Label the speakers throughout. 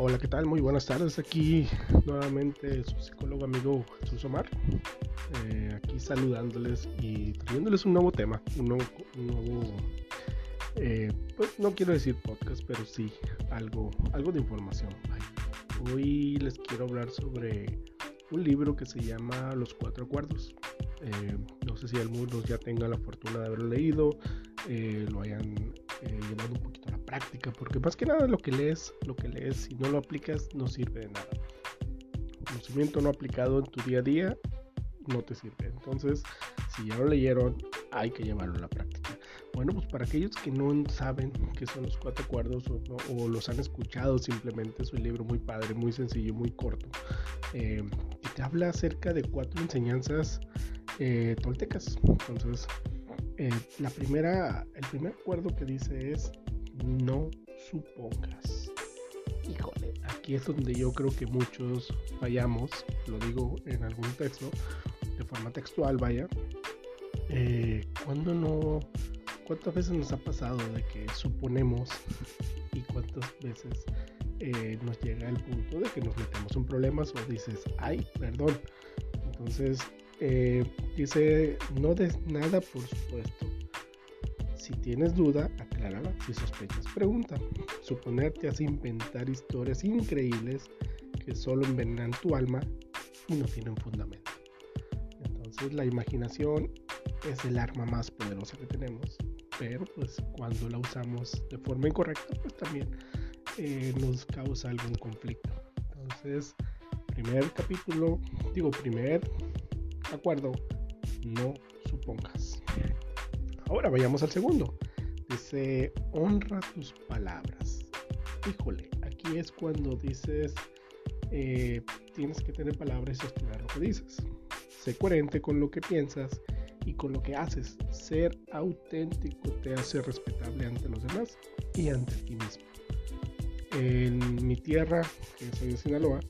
Speaker 1: Hola, ¿qué tal? Muy buenas tardes. Aquí nuevamente su psicólogo amigo Jesús Omar. Eh, aquí saludándoles y trayéndoles un nuevo tema, un nuevo, eh, pues no quiero decir podcast, pero sí algo, algo de información. Hoy les quiero hablar sobre un libro que se llama Los Cuatro Acuerdos. Eh, no sé si algunos ya tengan la fortuna de haberlo leído, lo hayan llevado un poquito práctica, porque más que nada lo que lees, lo que lees, si no lo aplicas, no sirve de nada. Conocimiento no aplicado en tu día a día no te sirve. Entonces, si ya lo leyeron, hay que llevarlo a la práctica. Bueno, pues para aquellos que no saben qué son los cuatro acuerdos o, los han escuchado simplemente, es un libro muy padre, muy sencillo, muy corto, eh, que te habla acerca de cuatro enseñanzas eh, toltecas. Entonces, eh, la primera, el primer acuerdo que dice es no supongas. Híjole, aquí es donde yo creo que muchos fallamos, lo digo en algún texto, de forma textual, vaya. Eh, cuando no, cuántas veces nos ha pasado de que suponemos y cuántas veces eh, nos llega el punto de que nos metemos en problemas o dices, ay, perdón. Entonces, eh, dice, no des nada por supuesto si tienes duda, aclárala. Si sospechas, pregunta. Suponerte hace inventar historias increíbles que solo envenenan tu alma y no tienen fundamento. Entonces la imaginación es el arma más poderosa que tenemos, pero pues cuando la usamos de forma incorrecta, pues también eh, nos causa algún conflicto. Entonces, primer capítulo, digo, primer acuerdo, no supongas. Ahora vayamos al segundo. Dice, honra tus palabras. Híjole, aquí es cuando dices, eh, tienes que tener palabras y sostener lo que dices. Sé coherente con lo que piensas y con lo que haces. Ser auténtico te hace respetable ante los demás y ante ti mismo. En mi tierra, que soy de Sinaloa,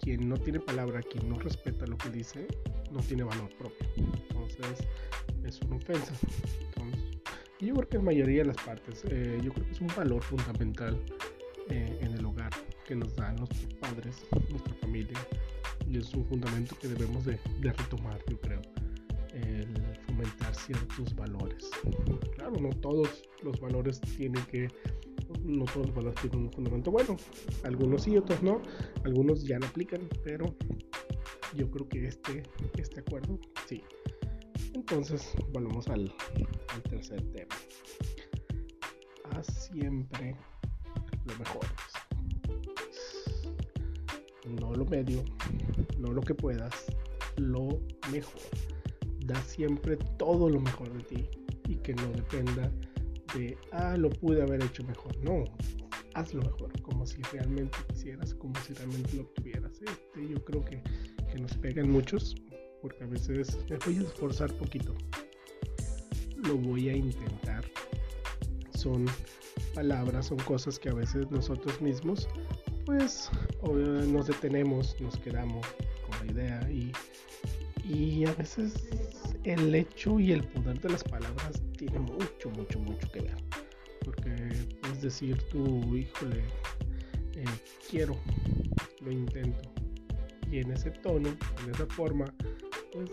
Speaker 1: quien no tiene palabra, quien no respeta lo que dice, no tiene valor propio. Entonces, es una ofensa. yo creo que en mayoría de las partes, eh, yo creo que es un valor fundamental eh, en el hogar que nos dan nuestros padres, nuestra familia, y es un fundamento que debemos de, retomar, yo creo, el fomentar ciertos valores. Claro, no todos los valores tienen que, no todos los valores tienen un fundamento bueno, algunos sí, otros no, algunos ya no aplican, pero yo creo que este, este acuerdo sí. Entonces, volvemos al, tercer tema. Haz siempre lo mejor. No lo medio, no lo que puedas, lo mejor. Da siempre todo lo mejor de ti y que no dependa de, ah, lo pude haber hecho mejor. No, hazlo mejor, como si realmente quisieras, como si realmente lo tuvieras. Este, yo creo que, que nos pegan muchos, porque a veces me voy a esforzar poquito. Lo voy a intentar. Son palabras, son cosas que a veces nosotros mismos pues nos detenemos, nos quedamos con la idea y, y a veces el hecho y el poder de las palabras tiene mucho, mucho, mucho que ver. Porque es decir tú, híjole, eh, quiero, lo intento. Y en ese tono, en esa forma, pues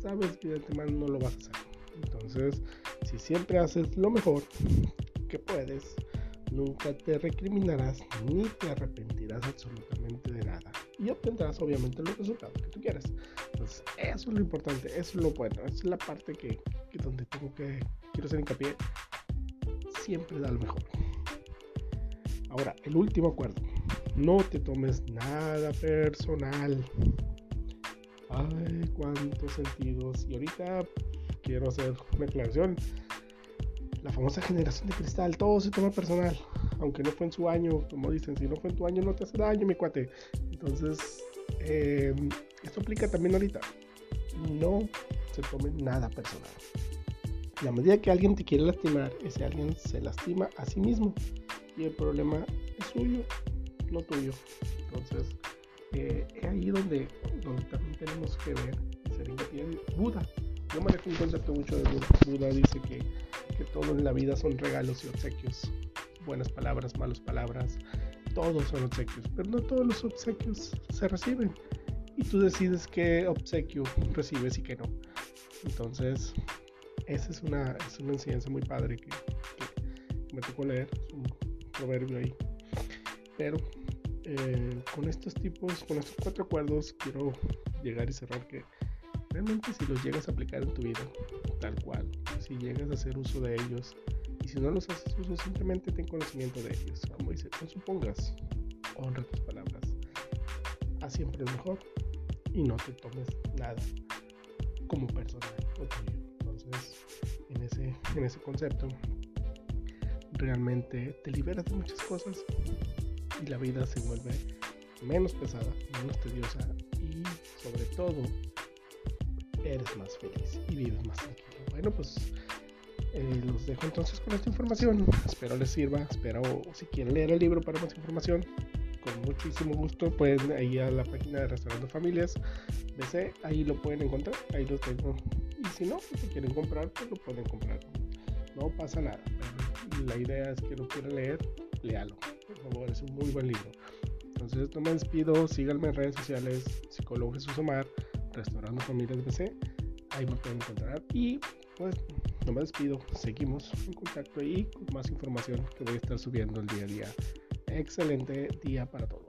Speaker 1: sabes que de antemano no lo vas a hacer. Entonces, si siempre haces lo mejor que puedes, nunca te recriminarás ni te arrepentirás absolutamente de nada. Y obtendrás obviamente los resultados que tú quieras. Entonces, eso es lo importante, eso es lo bueno, es la parte que, que donde tengo que, quiero hacer hincapié. Siempre da lo mejor. Ahora, el último acuerdo. No te tomes nada personal. Ay, cuántos sentidos. Y ahorita quiero hacer una aclaración. La famosa generación de cristal, todo se toma personal. Aunque no fue en su año, como dicen, si no fue en tu año no te hace daño, mi cuate. Entonces, eh, esto aplica también ahorita. No se tome nada personal. La medida que alguien te quiere lastimar, ese alguien se lastima a sí mismo. Y el problema es suyo, no tuyo. Entonces, eh, es ahí donde, donde también tenemos que ver ser hincapié Buda. Yo manejo un concepto mucho de Buda. Buda dice que, que todo en la vida son regalos y obsequios. Buenas palabras, malas palabras, todos son obsequios, pero no todos los obsequios se reciben. Y tú decides qué obsequio recibes y qué no. Entonces, esa es una, es una enseñanza muy padre que, me tocó leer, es un proverbio ahí. Pero eh, con estos tipos, con estos cuatro acuerdos, quiero llegar y cerrar que realmente si los llegas a aplicar en tu vida, tal cual, si llegas a hacer uso de ellos, y si no los haces uso, simplemente ten conocimiento de ellos. Como dice, no supongas, honra tus palabras, haz siempre lo mejor y no te tomes nada como personal o tuyo. Entonces, en ese, en ese concepto, realmente te liberas de muchas cosas y la vida se vuelve menos pesada, menos tediosa y sobre todo eres más feliz y vives más tranquilo. Bueno, pues eh, los dejo entonces con esta información. Espero les sirva. Espero si quieren leer el libro para más información, con muchísimo gusto pueden ir a la página de Restaurando Familias BC, ahí lo pueden encontrar, ahí lo tengo. Y si no, si quieren comprar, pues lo pueden comprar. No pasa nada. La idea es que lo quieran leer, léalo es un muy buen libro. Entonces, no me despido, síganme en redes sociales, psicólogo Jesús Omar, Restaurando Familias BC, ahí me pueden encontrar y pues no me despido, seguimos en contacto y con más información que voy a estar subiendo el día a día. Excelente día para todos.